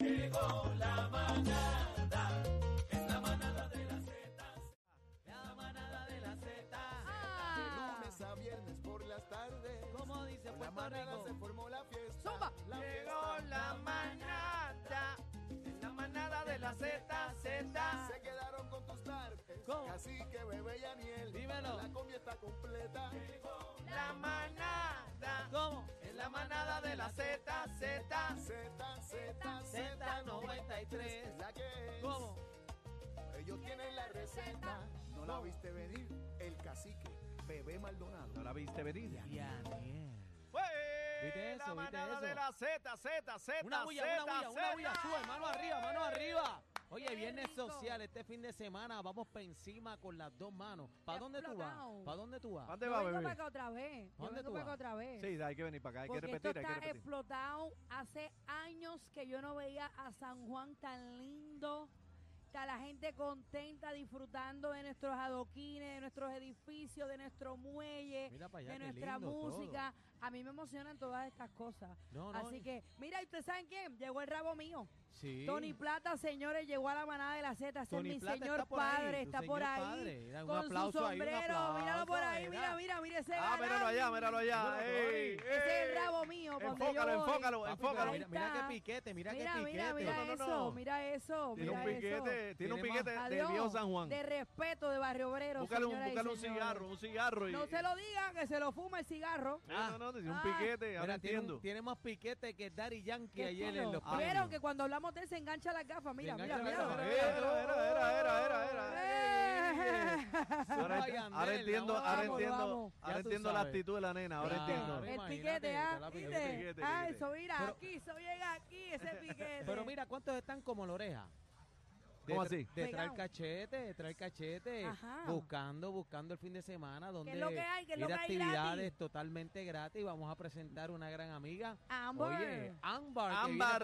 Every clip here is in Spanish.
Llegó la manada, es la manada de las zetas. La manada de las zetas. De Ah, lunes a viernes por las tardes. Como dice Con la Puerto manada Rico. se formó la fiesta. Zumba. La Llegó fiesta. la manada, es la manada de las zetas, zetas. Se quedaron con tus tardes. ¿Cómo? Cacique, bebé y Aniel. Dímelo. La comida está completa. La manada, ¿cómo? Es la manada de las zetas, zetas. Z, Z, Z93. Z93. La que es. ¿Cómo? Ellos tienen la receta. No la viste venir. El cacique, bebé Maldonado. ¿No la viste venir? Fue ¿Viste eso? la ¿Viste manada eso? de la Z, Z, Z, Una bulla, Z, una bulla, una bulla. Sube, mano arriba, mano arriba. Oye, viernes social, este fin de semana vamos para encima con las dos manos. ¿Para dónde tú vas? ¿Para dónde tú vas? ¿Dónde yo va, vengo bebé? para acá otra vez. ¿Dónde tú vas? otra vez. Sí, hay que venir para acá, hay que Porque esto repetir, hay que está repetir. explotado. Hace años que yo no veía a San Juan tan lindo. Está la gente contenta disfrutando de nuestros adoquines, de nuestros edificios, de nuestro muelle, allá, de nuestra todo. música. A mí me emocionan todas estas cosas. No, no, Así que, mira, ¿y ustedes saben quién? Llegó el rabo mío. Sí. Tony Plata, señores, llegó a la manada de la Z. Ese es mi Plata señor está ahí, padre, está por ahí. padre. Un con aplauso su ahí, un sombrero. míralo por ahí, mira, mira. mira, mira ese Ah, míralo allá, míralo allá. Ey. Ese es el rabo mío. Enfócalo, enfócalo, enfócalo. Mira, mira qué piquete, mira, Mira, qué mira, piquete. mira No, no, eso, no. mira eso, Tiene un mira eso. piquete, tiene un piquete de Viejo San Juan. De respeto de Barrio Obrero, Búscale un, búscale un cigarro, un cigarro. Y, No se lo digan, que se lo fuma el cigarro. No, no, no, tiene un Ah. piquete, ahora Mira, un- entiendo. tiene más piquete que Daddy Yankee ¿Qué ayer en los Ah. Vieron premios. que cuando hablamos de él se engancha las gafas. Mira, mira, mira. las gafas. Era, era, era, era, era, era. Ahora, entiendo, vamos, ahora entiendo, ahora entiendo la actitud de la nena, ahora Claro. entiendo. El piquete, ¿ah? Ah, eso mira Pero- aquí, eso llega aquí, ese piquete. Pero mira, ¿cuántos están como la oreja? ¿Cómo así? Detrás el cachete, detrás el cachete, Ajá. buscando, buscando el fin de semana donde es lo que hay? ¿Qué es lo ir a que hay actividades gratis? totalmente gratis. Vamos a presentar una gran amiga. Amber. Oye, Ámbar. Ámbar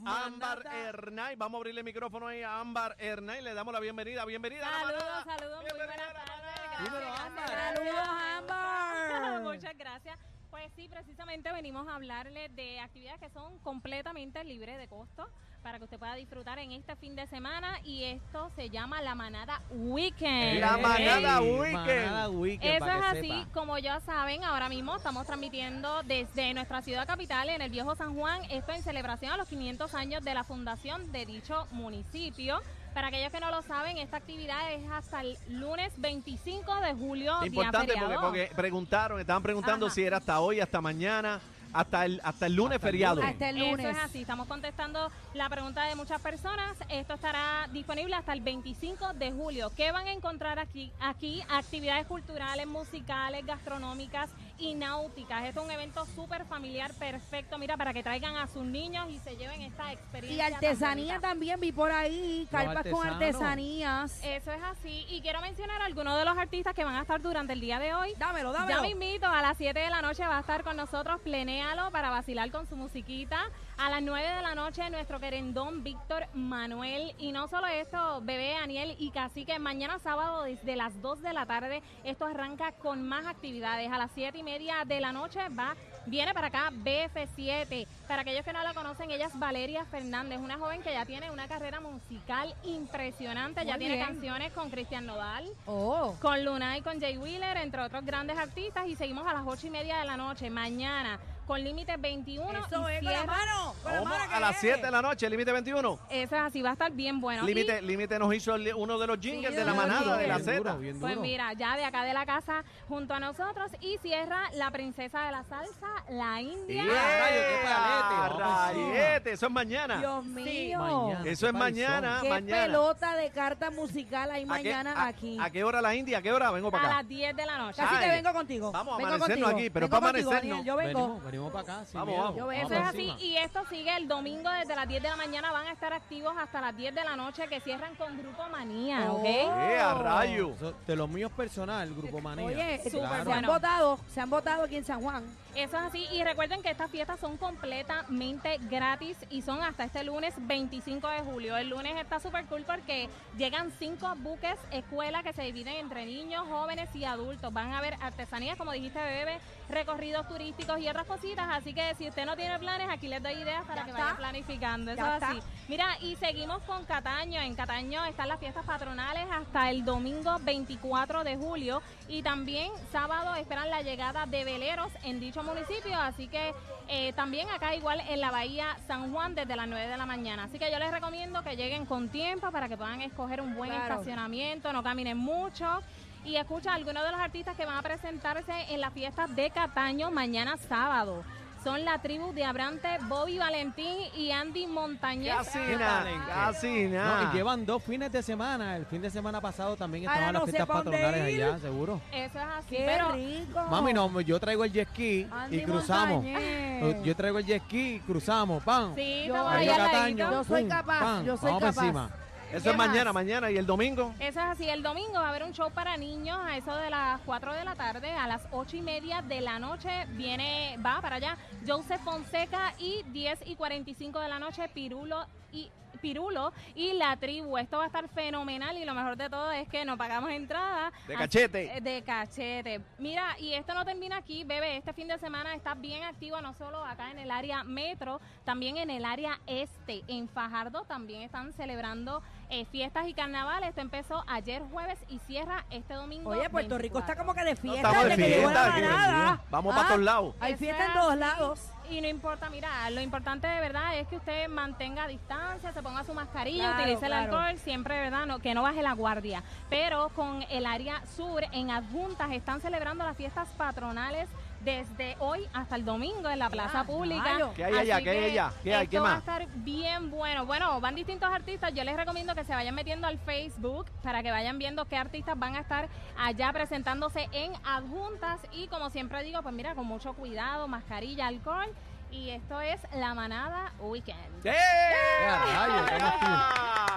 Manada. Ámbar. Vamos a abrirle el micrófono ahí a Ámbar Hernaiz. Le damos la bienvenida. Bienvenida Saludos, saludos, muy Bienvenida buenas tardes. Gracias, Ámbar. Saludos, Amber. Muchas gracias. Pues sí, precisamente venimos a hablarles de actividades que son completamente libres de costo para que usted pueda disfrutar en este fin de semana y esto se llama la Manada Weekend. La. Manada Weekend. Manada Weekend, Eso para es que así, sepa. como ya saben, ahora mismo estamos transmitiendo desde nuestra ciudad capital, en el viejo San Juan, esto en celebración a los 500 años de la fundación de dicho municipio. Para aquellos que no lo saben, esta actividad es hasta el lunes 25 de julio, día Importante porque, preguntaron, estaban preguntando Ajá. si era hasta hoy, hasta mañana, hasta el, hasta el lunes Hasta el feriado. lunes. Hasta el lunes. Eso es así, estamos contestando la pregunta de muchas personas. Esto estará disponible hasta el 25 de julio. ¿Qué van a encontrar aquí? Aquí actividades culturales, musicales, gastronómicas y náuticas. Es un evento súper familiar, perfecto, mira, para que traigan a sus niños y se lleven esta Y experiencia. tan artesanía también vi por ahí, carpas con artesanías. Eso es así. Y quiero mencionar a algunos de los artistas que van a estar durante el día de hoy. Dámelo, Ya dámelo. me invito, a las 7 de la noche va a estar con nosotros Plenéalo para vacilar con su musiquita. A las 9 de la noche nuestro querendón Víctor Manuel. Y no solo esto, bebé Aniel y Cacique, mañana sábado desde las 2 de la tarde esto arranca con más actividades. A las 7 y media de la noche va, viene para acá BF7. Para aquellos que no la conocen, ella es Valeria Fernández, una joven que ya tiene una carrera musical impresionante. ya Muy tiene bien. canciones con Cristian Nodal Oh. con Luna y con Jay Wheeler, entre otros grandes artistas. Y seguimos a las ocho y media de la noche, mañana, con Límite 21. Eso y es, con la cierra- mano. Con la ¿Cómo? mano que A las es. 7 de la noche, límite 21. Eso es así, va a estar bien bueno. Límite, límite nos hizo el- uno de los jingles Sí, de la manada de la Z. pues mira, ya de acá de la casa junto a nosotros y cierra la princesa de la salsa, la India. Yeah. rayo, qué palete, ¡Yeah! vamos encima. Rayete, eso es mañana. Dios mío. Mañana. Eso es mañana, Qué mañana. pelota de carta musical hay ¿A qué- mañana a- aquí. ¿A qué hora la India? ¿A qué hora? Vengo para A acá. las 10 de la noche. Ay. te vengo contigo. Vamos a vengo amanecernos contigo. aquí, pero Vengo para contigo, amanecernos. Daniel, Yo vengo. Venimos, venimos para acá. sin Vamos, miedo. vamos. Eso es así encima. y esto sigue el domingo desde las 10 de la mañana van a estar activos hasta las 10 de la noche que cierran con Grupo Manía, Oh. ¿ok? ¡Eh, a rayo! De los míos personal, Grupo Manía. Oye, se han votado, se han votado aquí en San Juan. Eso es así. Y recuerden que estas fiestas son completamente gratis y son hasta este lunes 25 de julio. El lunes está súper cool porque llegan cinco buques escuela que se dividen entre niños, jóvenes y adultos. Van a ver artesanías, como dijiste, bebé, recorridos turísticos y otras cositas. Así que si usted no tiene planes, aquí les doy ideas para Ya que está. vayan planificando. Eso así. Mira, y seguimos con Cataño. En Cataño están las fiestas patronales hasta el domingo 24 de julio. Y también sábado esperan la llegada de veleros en dicho municipio. Así que eh, también acá igual en la Bahía San Juan desde las 9 de la mañana. Así que yo les recomiendo que lleguen con tiempo para que puedan escoger un buen Claro. estacionamiento, no caminen mucho. Y escucha algunos de los artistas que van a presentarse en las fiestas de Cataño mañana sábado. Son la tribu de Abrante, Bobby Valentín y Andy Montañez. Casi nada, casi No, nada. y llevan dos fines de semana. El fin de semana pasado también estaban no las fiestas dónde patronales ir. allá, seguro. Eso es así, Qué pero rico. Mami, no, yo traigo el jet ski Andy y cruzamos. Montañez. Yo traigo el jet ski y cruzamos, ¡pam! sí, Yo- estamos Ahí al Cataño, ladito. Yo soy pum, capaz, pam, yo soy vamos pa' capaz. encima. Eso ¿Qué es mañana, mañana. ¿Y el domingo? Eso es así, el domingo va a haber un show para niños a eso de las 4 de la tarde, a las 8 y media de la noche viene, va para allá, Joseph Fonseca y 10 y 45 de la noche, Pirulo y Pirulo y la tribu. Esto va a estar fenomenal y lo mejor de todo es que no pagamos entrada. De cachete. De cachete. Mira, y esto no termina aquí, bebé. Este fin de semana está bien activo, no solo acá en el área metro, también en el área este. En Fajardo también están celebrando eh, fiestas y carnavales. Esto empezó ayer jueves y cierra este domingo. Oye, Puerto Rico 24. está como que de No, fiesta estamos de desde que llegó la fiesta. manada. Vamos Ah, para todos lados. Hay fiesta en todos lados. Y no importa, mira, lo importante de verdad es que usted mantenga distancia, se ponga su mascarilla, Claro, utilice el claro. alcohol, siempre, ¿verdad? No, que no baje la guardia. Pero con el área sur, en adjuntas, están celebrando las fiestas patronales desde hoy hasta el domingo en la plaza Ah, pública. ¿Qué hay allá? ¿Qué hay allá? ¿Qué hay? esto ¿Qué va a más? estar bien bueno. Bueno, van distintos artistas. Yo les recomiendo que se vayan metiendo al Facebook para que vayan viendo qué artistas van a estar allá presentándose en adjuntas. Y como siempre digo, pues mira, con mucho cuidado, mascarilla, alcohol. Y esto es La Manada Weekend. ¡Eh!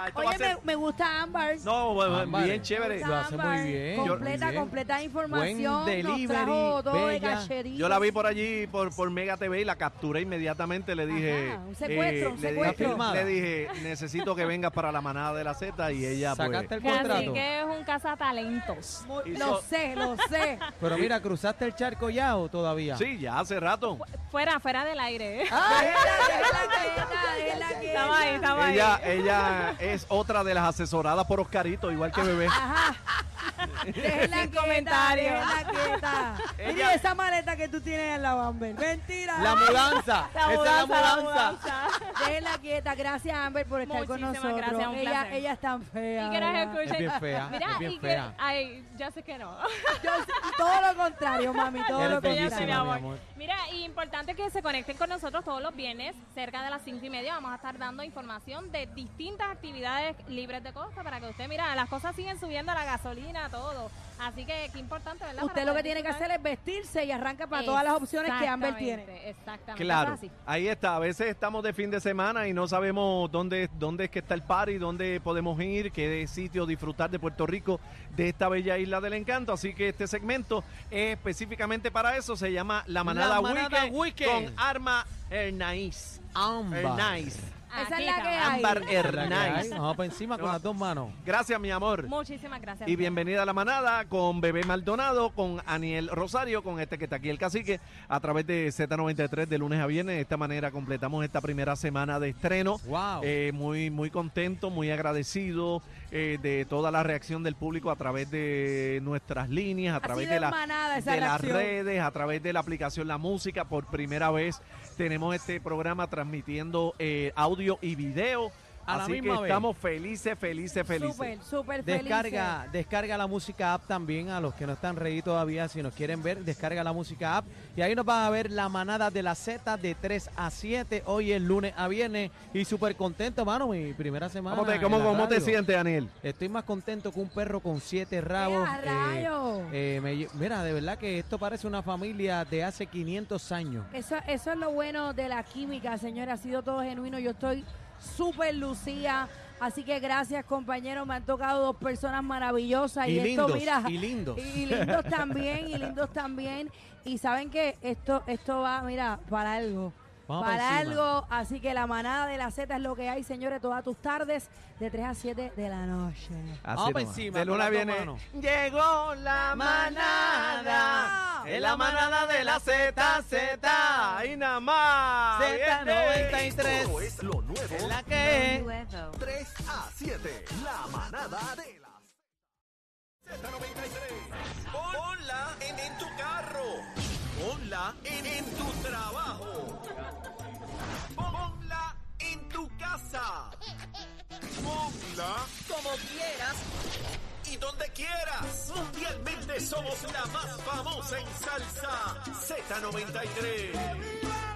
Esto va a Oye, ser- me, me gusta Ámbar. No, bueno, Ámbar. bien chévere. Lo hace muy bien. Completa, muy bien. completa información. Buen nos delivery, trajo todo de cachería. Yo la vi por allí, por, por Mega TV, y la capturé inmediatamente. Le dije. Ajá, un secuestro, un le secuestro. Dije, le dije, necesito que vengas para la manada de la Z. Y ella, pues. Sacaste el Así contrato. que es un cazatalentos. Lo sé, lo sé. Pero mira, ¿cruzaste el charco ya o todavía? Sí, ya hace rato. Fuera, fuera del aire. Estaba ahí, estaba ahí. Ella, ella es otra de las asesoradas por Oscarito, igual que bebé. Ajá. Déjela Sin quieta, comentario. déjala quieta. Ella- Mira esa maleta que tú tienes en la Bamber. Mentira. La mudanza. La Esa es la mudanza, la mudanza. Déjela quieta. Gracias, Amber, por estar con Muchísimas nosotros. gracias, un ella, es tan fea. Y que nos escuchen. Es bien fea, Mira, es bien y que, ay, ya sé que no. Yo sé- todo lo contrario, mami, todo Eres lo contrario. mi amor. mi amor. Mira, y importante que se conecten con nosotros todos los viernes, cerca de las cinco y media. Vamos a estar dando información de distintas actividades libres de costa para que usted, mira, las cosas siguen subiendo, la gasolina, todo. Así que qué importante, ¿verdad? Usted Para lo que tiene que hacer es vestirse y arranca para todas las opciones que Amber tiene. Exactamente. Claro, eso es así. ahí está. A veces estamos de fin de semana y no sabemos dónde, dónde es que está el party, dónde podemos ir, qué sitio disfrutar de Puerto Rico, de esta bella isla del encanto. Así que este segmento es específicamente para eso. Se llama La Manada, La Manada Weekend, Weekend. con Arma Hernaiz. Hernaiz. Esa es la que hay. Ámbar hay. Vamos para encima con las dos manos. Gracias, mi amor. Muchísimas gracias. Y bienvenida a la manada con Bebé Maldonado, con Aniel Rosario, con este que está aquí el cacique, a través de Z93 de lunes a viernes. De esta manera completamos esta primera semana de estreno. Wow. Eh, muy, muy contento, muy agradecido eh, de toda la reacción del público a través de nuestras líneas, a través de, la- de las redes, a través de la aplicación La Música. Por primera vez tenemos este programa transmitiendo eh, audio y video. A la Así que misma vez. estamos felices, felices, felices. Súper, súper Descarga, descarga la música app también a los que no están ready todavía. Si nos quieren ver, descarga la música app. Y ahí nos van a ver la manada de la Z de 3 a 7. Hoy es lunes a viernes. Y súper contento, mano. Mi primera semana. ¿Cómo te, cómo, cómo te sientes, Daniel? Estoy más contento que un perro con siete felices. rabos. ¡Eh, Eh, eh, me mira, de verdad que esto parece una familia de hace 500 años. Eso, eso es lo bueno de la química, señora. Ha sido todo genuino. Yo estoy súper lucía. Así que gracias, compañeros. Me han tocado dos personas maravillosas. Y, Y esto, lindos, mira. y lindos. Y lindos también, y lindos también. Y saben que esto, esto va, mira, para algo. Vamos para algo. Así que la manada de la Z es lo que hay, señores, todas tus tardes de 3 a 7 de la noche. Así Vamos encima, De luna viene. Llegó la manada. Es la manada de la Z, Z. Ahí nada más. Z93 Todo es lo nuevo. la que es. 3 a 7. La manada de la Z93. Ponla en, en tu carro. Ponla en, en tu trabajo. Ponla en tu casa. Ponla como quieras y donde quieras. Mundialmente somos la más famosa en salsa. Z93.